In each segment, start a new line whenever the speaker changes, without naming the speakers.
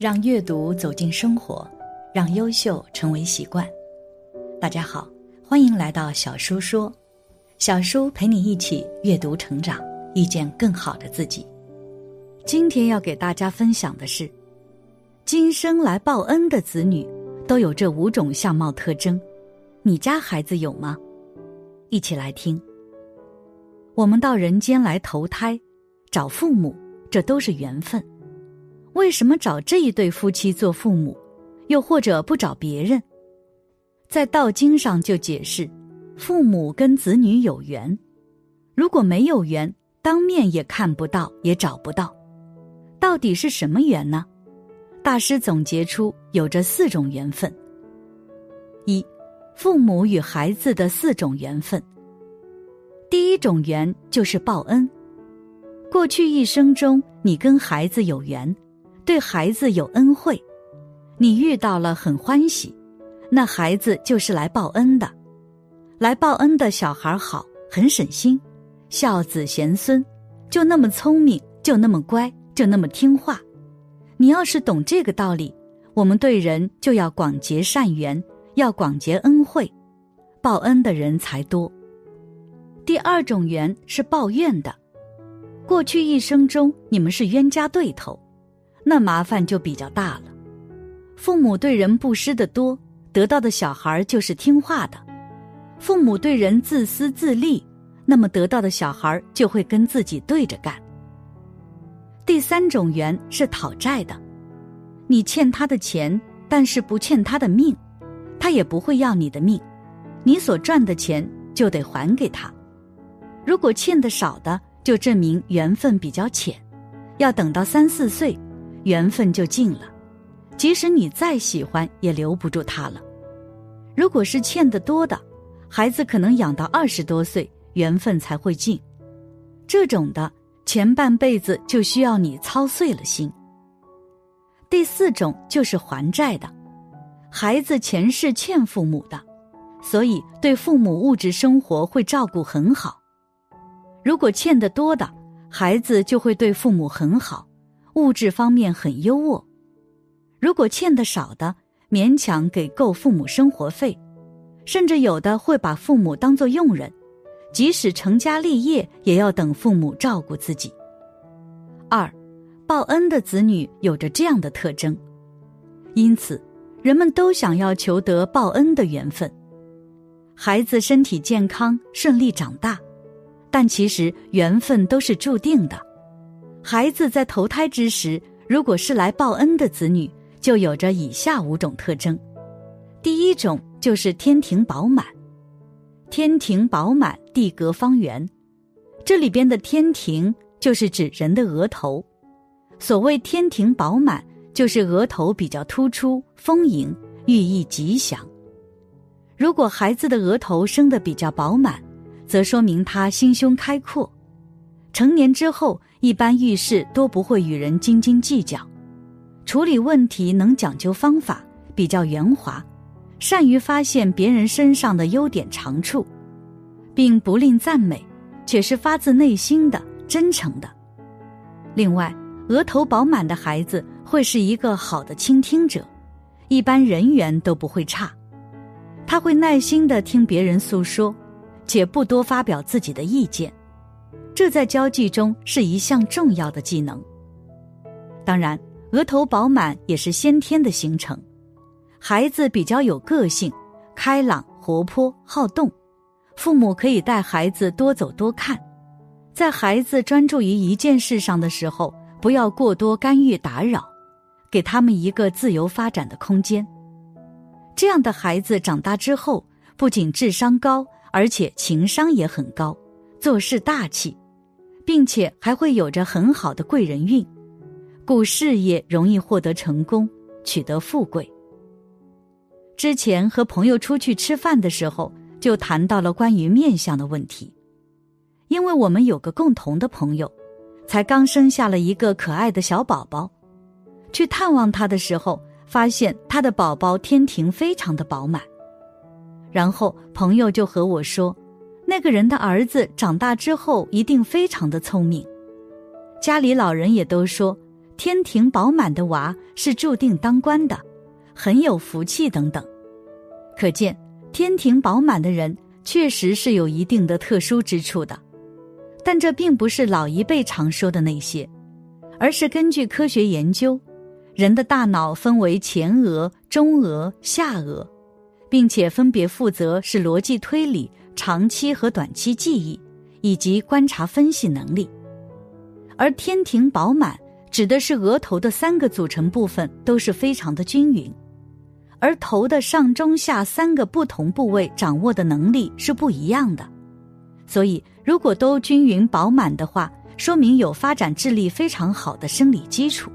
让阅读走进生活，让优秀成为习惯。大家好，欢迎来到小叔说，小叔陪你一起阅读成长，遇见更好的自己。今天要给大家分享的是，今生来报恩的子女都有这五种相貌特征，你家孩子有吗？一起来听。我们到人间来投胎，找父母，这都是缘分。为什么找这一对夫妻做父母，又或者不找别人？在道经上就解释，父母跟子女有缘，如果没有缘，当面也看不到，也找不到。到底是什么缘呢？大师总结出有着四种缘分。一，父母与孩子的四种缘分。第一种缘就是报恩。过去一生中，你跟孩子有缘。对孩子有恩惠，你遇到了很欢喜，那孩子就是来报恩的。来报恩的小孩好，很省心，孝子贤孙，就那么聪明，就那么乖，就那么听话。你要是懂这个道理，我们对人就要广结善缘，要广结恩惠，报恩的人才多。第二种缘是报怨的，过去一生中你们是冤家对头。那麻烦就比较大了。父母对人布施的多，得到的小孩就是听话的；父母对人自私自利，那么得到的小孩就会跟自己对着干。第三种缘是讨债的，你欠他的钱，但是不欠他的命，他也不会要你的命，你所赚的钱就得还给他。如果欠的少的，就证明缘分比较浅，要等到三四岁。缘分就尽了，即使你再喜欢，也留不住他了。如果是欠得多的，孩子可能养到二十多岁，缘分才会尽。这种的前半辈子就需要你操碎了心。第四种就是还债的，孩子前世欠父母的，所以对父母物质生活会照顾很好。如果欠得多的，孩子就会对父母很好。物质方面很优渥，如果欠的少的，勉强给够父母生活费，甚至有的会把父母当作佣人，即使成家立业，也要等父母照顾自己。二，报恩的子女有着这样的特征，因此人们都想要求得报恩的缘分。孩子身体健康，顺利长大，但其实缘分都是注定的。孩子在投胎之时，如果是来报恩的子女，就有着以下五种特征。第一种就是天庭饱满，天庭饱满，地阁方圆。这里边的天庭就是指人的额头。所谓天庭饱满，就是额头比较突出、丰盈，寓意吉祥。如果孩子的额头生得比较饱满，则说明他心胸开阔。成年之后，一般遇事都不会与人斤斤计较，处理问题能讲究方法，比较圆滑，善于发现别人身上的优点长处，并不吝赞美，却是发自内心的、真诚的。另外，额头饱满的孩子会是一个好的倾听者，一般人缘都不会差。他会耐心的听别人诉说，且不多发表自己的意见。这在交际中是一项重要的技能。当然，额头饱满也是先天的形成。孩子比较有个性，开朗、活泼、好动，父母可以带孩子多走多看，在孩子专注于一件事上的时候，不要过多干预打扰，给他们一个自由发展的空间。这样的孩子长大之后，不仅智商高，而且情商也很高，做事大气。并且还会有着很好的贵人运，故事业容易获得成功，取得富贵。之前和朋友出去吃饭的时候，就谈到了关于面相的问题，因为我们有个共同的朋友，才刚生下了一个可爱的小宝宝，去探望他的时候，发现他的宝宝天庭非常的饱满，然后朋友就和我说。那个人的儿子长大之后一定非常的聪明，家里老人也都说天庭饱满的娃是注定当官的，很有福气等等。可见天庭饱满的人确实是有一定的特殊之处的，但这并不是老一辈常说的那些，而是根据科学研究，人的大脑分为前额、中额、下额，并且分别负责是逻辑推理、长期和短期记忆以及观察分析能力，而天庭饱满。指的是额头的三个组成部分都是非常的均匀，而头的上中下三个不同部位掌握的能力是不一样的，所以如果都均匀饱满的话，说明有发展智力非常好的生理基础。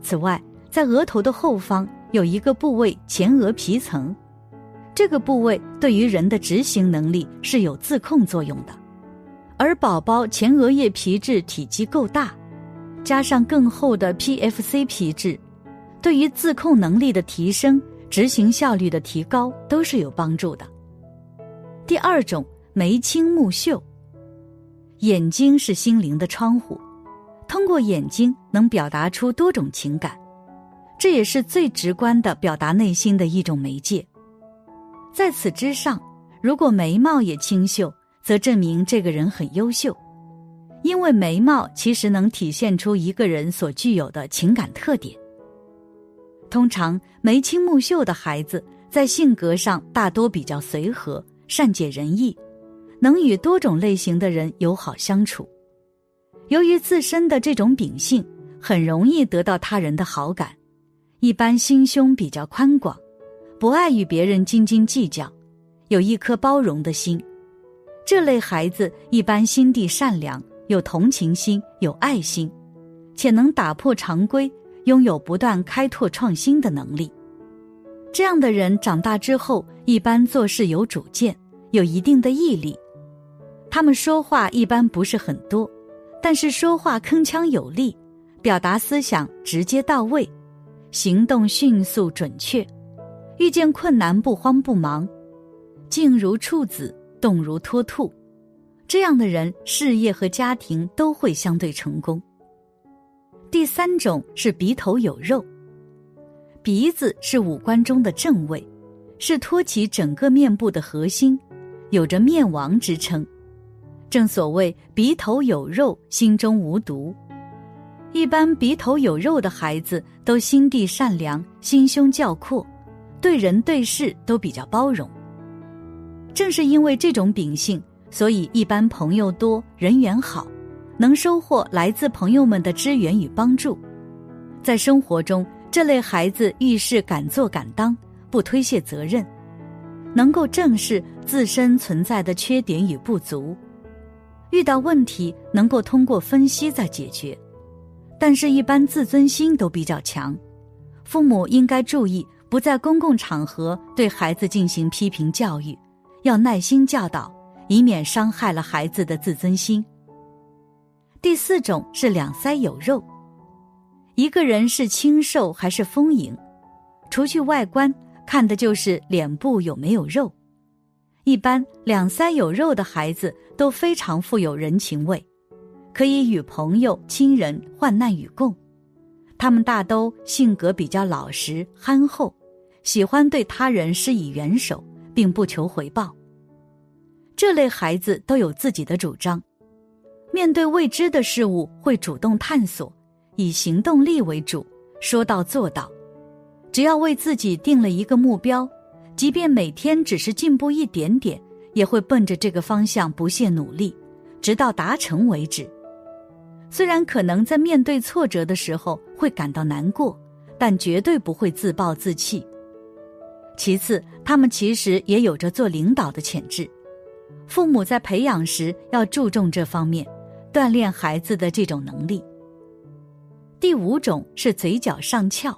此外，在额头的后方有一个部位前额皮层，这个部位对于人的执行能力是有自控作用的，而宝宝前额叶皮质体积够大。加上更厚的 PFC 皮质，对于自控能力的提升、执行效率的提高都是有帮助的。第二种，眉清目秀。眼睛是心灵的窗户，通过眼睛能表达出多种情感，这也是最直观的表达内心的一种媒介。在此之上，如果眉毛也清秀，则证明这个人很优秀。因为眉毛其实能体现出一个人所具有的情感特点。通常眉清目秀的孩子在性格上大多比较随和、善解人意，能与多种类型的人友好相处。由于自身的这种秉性，很容易得到他人的好感。一般心胸比较宽广，不爱与别人斤斤计较，有一颗包容的心。这类孩子一般心地善良。有同情心，有爱心，且能打破常规，拥有不断开拓创新的能力。这样的人长大之后，一般做事有主见，有一定的毅力。他们说话一般不是很多，但是说话铿锵有力，表达思想直接到位，行动迅速准确，遇见困难不慌不忙，静如处子，动如脱兔。这样的人，事业和家庭都会相对成功。第三种是鼻头有肉，鼻子是五官中的正位，是托起整个面部的核心，有着面王之称。正所谓鼻头有肉，心中无毒。一般鼻头有肉的孩子都心地善良，心胸较阔，对人对事都比较包容。正是因为这种秉性。所以，一般朋友多，人缘好，能收获来自朋友们的支援与帮助。在生活中，这类孩子遇事敢做敢当，不推卸责任，能够正视自身存在的缺点与不足，遇到问题能够通过分析再解决。但是，一般自尊心都比较强，父母应该注意，不在公共场合对孩子进行批评教育，要耐心教导。以免伤害了孩子的自尊心。第四种是两腮有肉，一个人是清瘦还是丰盈，除去外观，看的就是脸部有没有肉。一般两腮有肉的孩子都非常富有人情味，可以与朋友、亲人患难与共。他们大都性格比较老实憨厚，喜欢对他人施以援手，并不求回报。这类孩子都有自己的主张，面对未知的事物会主动探索，以行动力为主，说到做到。只要为自己定了一个目标，即便每天只是进步一点点，也会奔着这个方向不懈努力，直到达成为止。虽然可能在面对挫折的时候会感到难过，但绝对不会自暴自弃。其次，他们其实也有着做领导的潜质。父母在培养时要注重这方面，锻炼孩子的这种能力。第五种是嘴角上翘，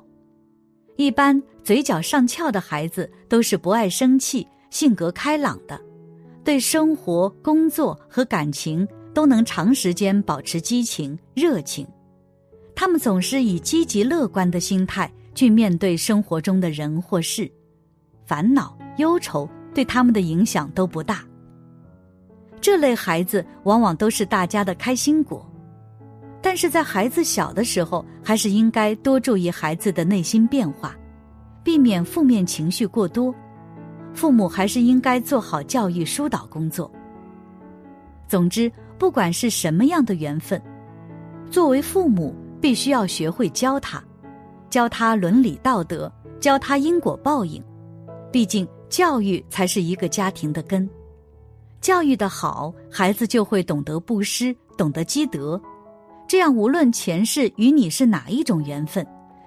一般嘴角上翘的孩子都是不爱生气、性格开朗的，对生活、工作和感情都能长时间保持激情、热情。他们总是以积极乐观的心态去面对生活中的人或事，烦恼、忧愁对他们的影响都不大。这类孩子往往都是大家的开心果，但是在孩子小的时候，还是应该多注意孩子的内心变化，避免负面情绪过多。父母还是应该做好教育疏导工作。总之，不管是什么样的缘分，作为父母，必须要学会教他，教他伦理道德，教他因果报应。毕竟，教育才是一个家庭的根。教育的好，孩子就会懂得布施，懂得积德。这样，无论前世与你是哪一种缘分，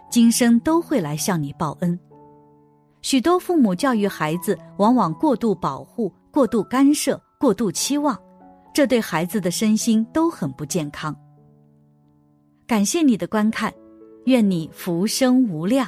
今生都会来向你报恩。许多父母教育孩子，往往过度保护、过度干涉、过度期望。这对孩子的身心都很不健康。感谢你的观看，愿你福生无量。